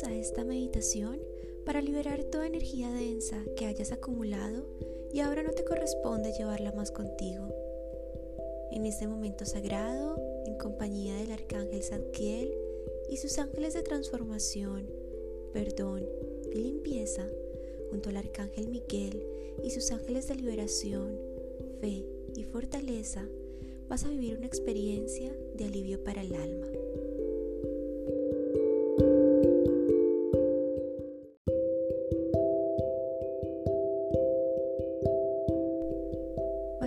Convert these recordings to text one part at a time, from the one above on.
A esta meditación para liberar toda energía densa que hayas acumulado y ahora no te corresponde llevarla más contigo. En este momento sagrado, en compañía del arcángel Zadkiel y sus ángeles de transformación, perdón y limpieza, junto al arcángel Miguel y sus ángeles de liberación, fe y fortaleza, vas a vivir una experiencia de alivio para el alma.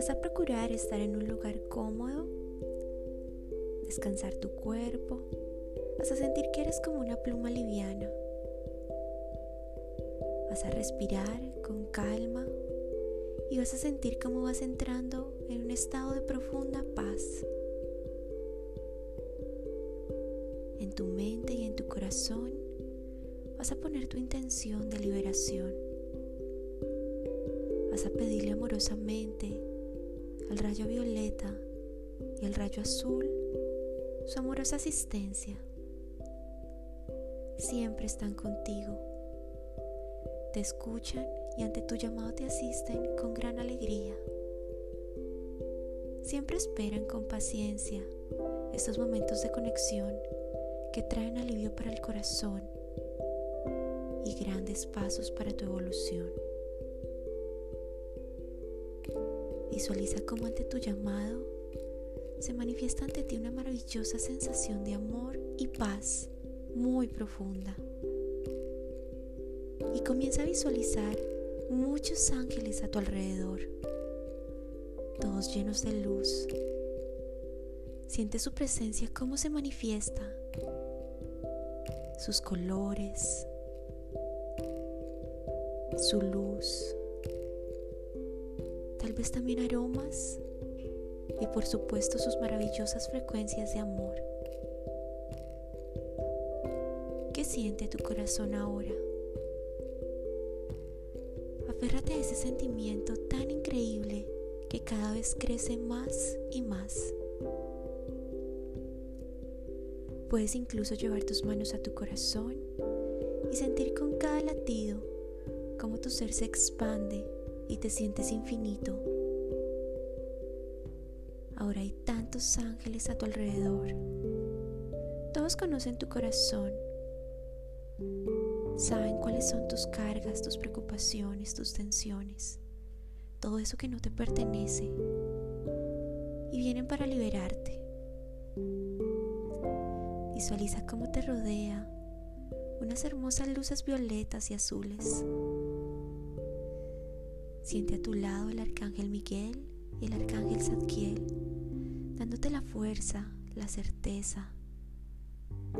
Vas a procurar estar en un lugar cómodo, descansar tu cuerpo, vas a sentir que eres como una pluma liviana. Vas a respirar con calma y vas a sentir cómo vas entrando en un estado de profunda paz. En tu mente y en tu corazón vas a poner tu intención de liberación. Vas a pedirle amorosamente al rayo violeta y al rayo azul su amorosa asistencia. Siempre están contigo. Te escuchan y ante tu llamado te asisten con gran alegría. Siempre esperan con paciencia estos momentos de conexión que traen alivio para el corazón y grandes pasos para tu evolución. Visualiza cómo ante tu llamado se manifiesta ante ti una maravillosa sensación de amor y paz muy profunda. Y comienza a visualizar muchos ángeles a tu alrededor, todos llenos de luz. Siente su presencia, cómo se manifiesta, sus colores, su luz tal vez también aromas y por supuesto sus maravillosas frecuencias de amor. ¿Qué siente tu corazón ahora? Aférrate a ese sentimiento tan increíble que cada vez crece más y más. Puedes incluso llevar tus manos a tu corazón y sentir con cada latido cómo tu ser se expande y te sientes infinito. Ahora hay tantos ángeles a tu alrededor. Todos conocen tu corazón. Saben cuáles son tus cargas, tus preocupaciones, tus tensiones. Todo eso que no te pertenece. Y vienen para liberarte. Visualiza cómo te rodea unas hermosas luces violetas y azules Siente a tu lado el arcángel Miguel y el arcángel Zadkiel, dándote la fuerza, la certeza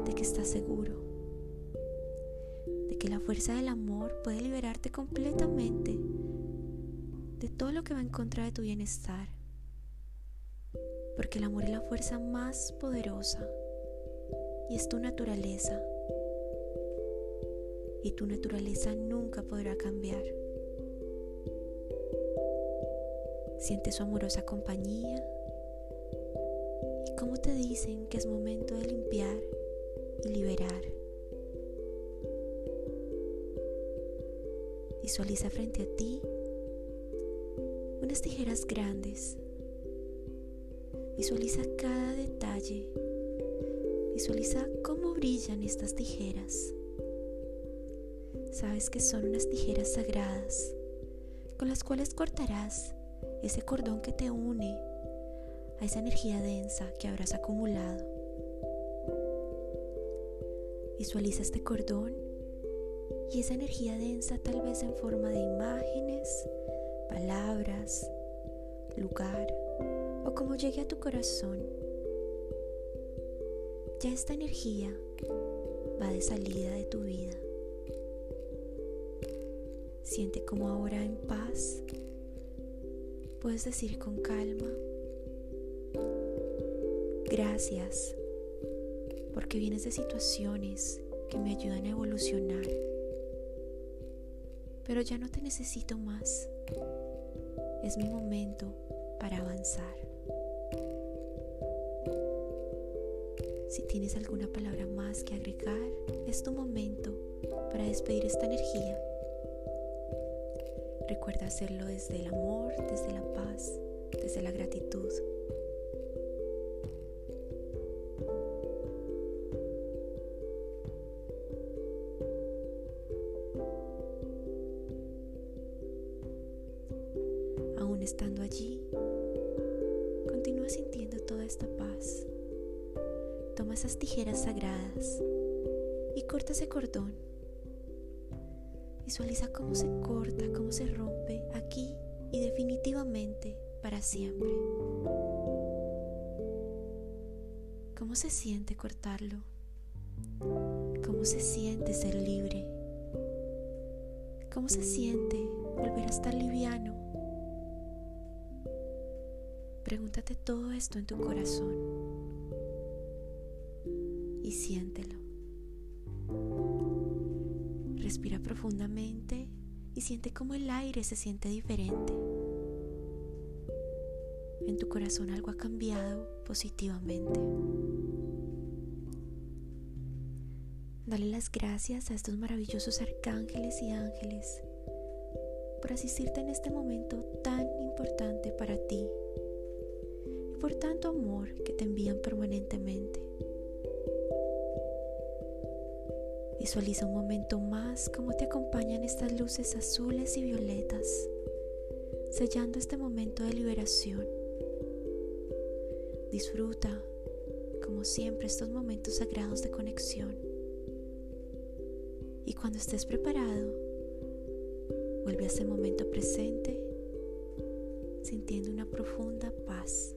de que estás seguro, de que la fuerza del amor puede liberarte completamente de todo lo que va en contra de tu bienestar, porque el amor es la fuerza más poderosa y es tu naturaleza, y tu naturaleza nunca podrá cambiar. Siente su amorosa compañía y cómo te dicen que es momento de limpiar y liberar. Visualiza frente a ti unas tijeras grandes. Visualiza cada detalle. Visualiza cómo brillan estas tijeras. Sabes que son unas tijeras sagradas con las cuales cortarás ese cordón que te une a esa energía densa que habrás acumulado. Visualiza este cordón y esa energía densa tal vez en forma de imágenes, palabras, lugar o como llegue a tu corazón. Ya esta energía va de salida de tu vida. Siente como ahora en paz puedes decir con calma, gracias, porque vienes de situaciones que me ayudan a evolucionar, pero ya no te necesito más. Es mi momento para avanzar. Si tienes alguna palabra más que agregar, es tu momento para despedir esta energía. Recuerda hacerlo desde el amor, desde la paz, desde la gratitud. Aún estando allí, continúa sintiendo toda esta paz. Toma esas tijeras sagradas y corta ese cordón Visualiza cómo se corta, cómo se rompe aquí y definitivamente para siempre. ¿Cómo se siente cortarlo? ¿Cómo se siente ser libre? ¿Cómo se siente volver a estar liviano? Pregúntate todo esto en tu corazón y siéntelo. Respira profundamente y siente cómo el aire se siente diferente. En tu corazón algo ha cambiado positivamente. Dale las gracias a estos maravillosos arcángeles y ángeles por asistirte en este momento tan importante para ti y por tanto amor que te envían permanentemente. Visualiza un momento más cómo te acompañan estas luces azules y violetas, sellando este momento de liberación. Disfruta, como siempre, estos momentos sagrados de conexión. Y cuando estés preparado, vuelve a ese momento presente, sintiendo una profunda paz.